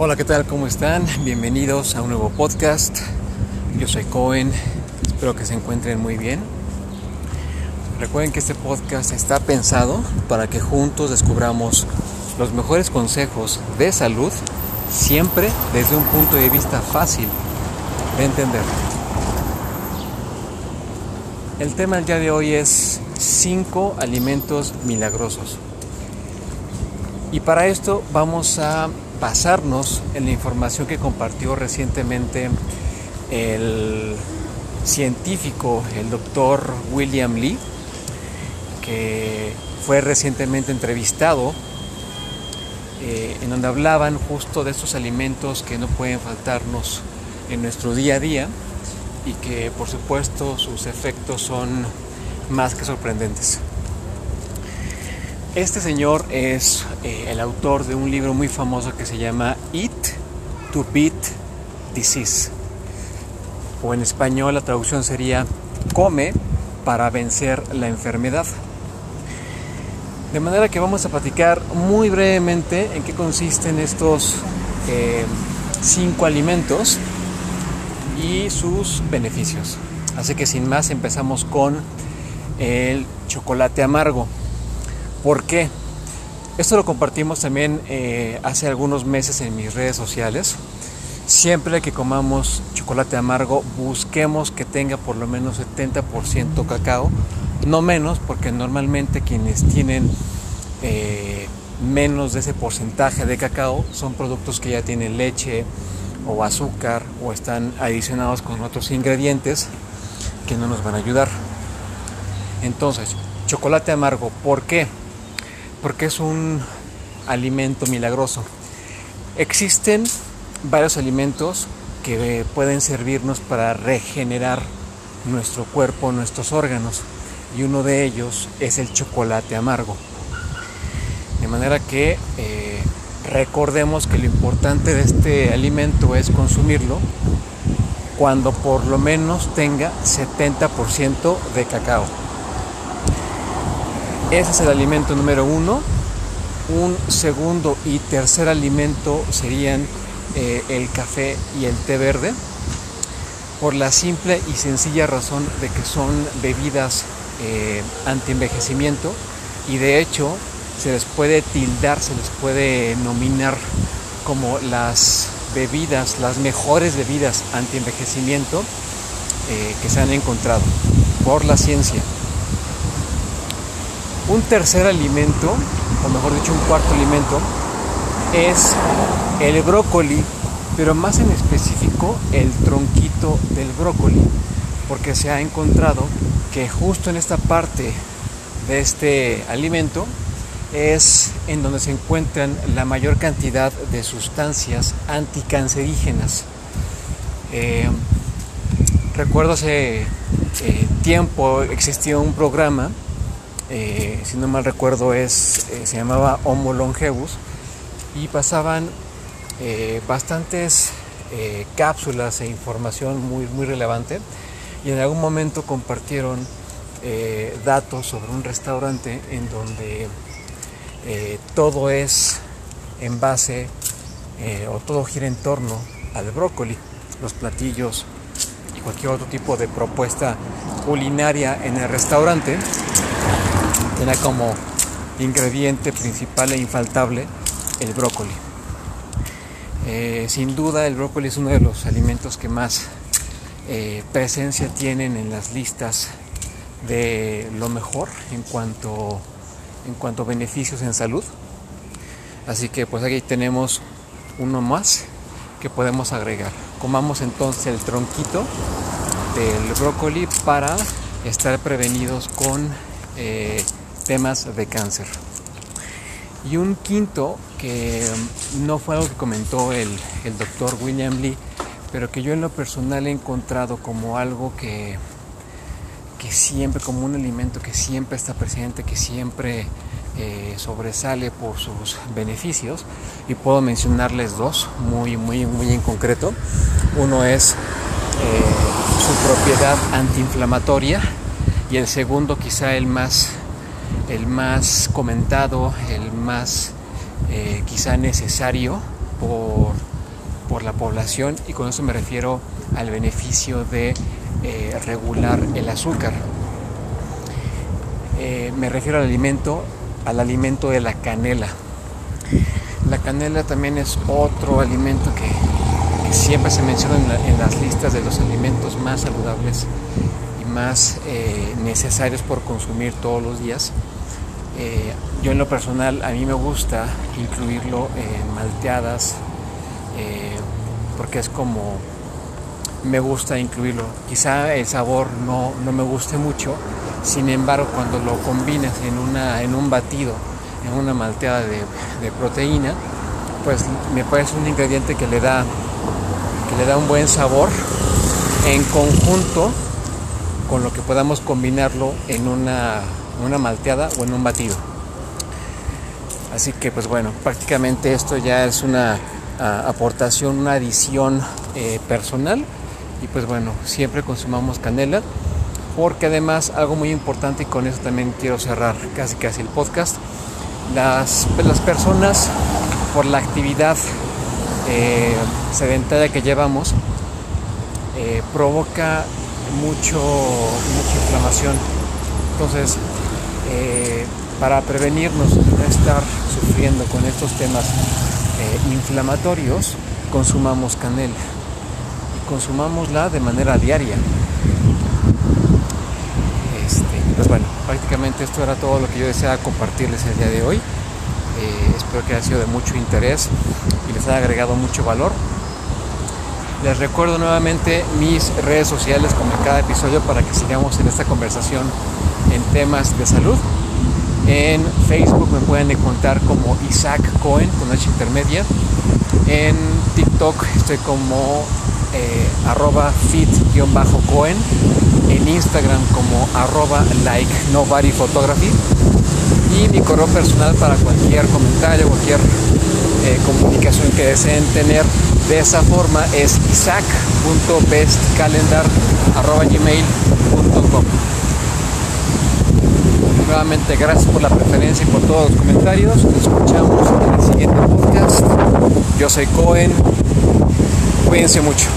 Hola, ¿qué tal? ¿Cómo están? Bienvenidos a un nuevo podcast. Yo soy Cohen, espero que se encuentren muy bien. Recuerden que este podcast está pensado para que juntos descubramos los mejores consejos de salud, siempre desde un punto de vista fácil de entender. El tema del día de hoy es 5 alimentos milagrosos. Y para esto vamos a basarnos en la información que compartió recientemente el científico, el doctor William Lee, que fue recientemente entrevistado, eh, en donde hablaban justo de estos alimentos que no pueden faltarnos en nuestro día a día y que por supuesto sus efectos son más que sorprendentes. Este señor es eh, el autor de un libro muy famoso que se llama Eat to Beat Disease. O en español la traducción sería Come para vencer la enfermedad. De manera que vamos a platicar muy brevemente en qué consisten estos eh, cinco alimentos y sus beneficios. Así que sin más empezamos con el chocolate amargo. ¿Por qué? Esto lo compartimos también eh, hace algunos meses en mis redes sociales. Siempre que comamos chocolate amargo, busquemos que tenga por lo menos 70% cacao, no menos, porque normalmente quienes tienen eh, menos de ese porcentaje de cacao son productos que ya tienen leche o azúcar o están adicionados con otros ingredientes que no nos van a ayudar. Entonces, chocolate amargo, ¿por qué? Porque es un alimento milagroso. Existen varios alimentos que pueden servirnos para regenerar nuestro cuerpo, nuestros órganos, y uno de ellos es el chocolate amargo. De manera que eh, recordemos que lo importante de este alimento es consumirlo cuando por lo menos tenga 70% de cacao. Ese es el alimento número uno. Un segundo y tercer alimento serían eh, el café y el té verde, por la simple y sencilla razón de que son bebidas eh, anti-envejecimiento y de hecho se les puede tildar, se les puede nominar como las bebidas, las mejores bebidas anti-envejecimiento eh, que se han encontrado por la ciencia. Un tercer alimento, o mejor dicho un cuarto alimento, es el brócoli, pero más en específico el tronquito del brócoli, porque se ha encontrado que justo en esta parte de este alimento es en donde se encuentran la mayor cantidad de sustancias anticancerígenas. Eh, recuerdo hace eh, tiempo existía un programa eh, si no mal recuerdo es, eh, se llamaba Homo longevus y pasaban eh, bastantes cápsulas e información muy, muy relevante. Y en algún momento compartieron datos sobre un restaurante en donde todo es en base o todo gira en torno al brócoli, los platillos y cualquier otro tipo de propuesta culinaria en el restaurante tiene como ingrediente principal e infaltable el brócoli. Eh, sin duda el brócoli es uno de los alimentos que más eh, presencia tienen en las listas de lo mejor en cuanto, en cuanto a beneficios en salud. Así que pues aquí tenemos uno más que podemos agregar. Comamos entonces el tronquito del brócoli para estar prevenidos con eh, temas de cáncer. Y un quinto que no fue algo que comentó el, doctor William Lee, pero que yo en lo personal he encontrado como algo que, que siempre, como un alimento que siempre está presente, que siempre eh, sobresale por sus beneficios. Y puedo mencionarles dos muy, muy, muy en concreto. Uno es eh, su propiedad antiinflamatoria y el segundo quizá el más el más comentado, el más eh, quizá necesario por, por la población y con eso me refiero al beneficio de eh, regular el azúcar. Eh, me refiero al alimento, al alimento de la canela. La canela también es otro alimento que, siempre se menciona en, las listas de los alimentos más saludables y más necesarios por consumir todos los días. Yo en lo personal a mí me gusta incluirlo en malteadas porque es como me gusta incluirlo. Quizá el sabor no, me guste mucho, sin embargo cuando lo combinas en, una, en un batido, en una malteada de, proteína, pues me parece un ingrediente que le da, que le da un buen sabor en conjunto con lo que podamos combinarlo en una, una malteada o en un batido. Así que pues bueno, prácticamente esto ya es una aportación, una adición eh, personal y pues bueno, siempre consumamos canela porque además algo muy importante y con eso también quiero cerrar casi casi el podcast, las, las personas por la actividad eh, sedentaria que llevamos eh, provoca mucho, mucha inflamación. Entonces, eh, para prevenirnos de no estar sufriendo con estos temas inflamatorios, consumamos canela consumámosla de manera diaria. Este, pues bueno, prácticamente esto era todo lo que yo deseaba compartirles el día de hoy. Eh, espero que haya sido de mucho interés y les haya agregado mucho valor. Les recuerdo nuevamente mis redes sociales como en cada episodio para que sigamos en esta conversación en temas de salud. En Facebook me pueden encontrar como Isaac Cohen con H intermedia. En TikTok estoy como eh, arroba fit-cohen, en Instagram como arroba like nobody photography y mi correo personal para cualquier comentario, cualquier eh, comunicación que deseen tener de esa forma es isaac.bestcalendar.gmail.com Nuevamente gracias por la preferencia y por todos los comentarios. Nos escuchamos en el siguiente podcast. Yo soy Cohen. Cuídense mucho.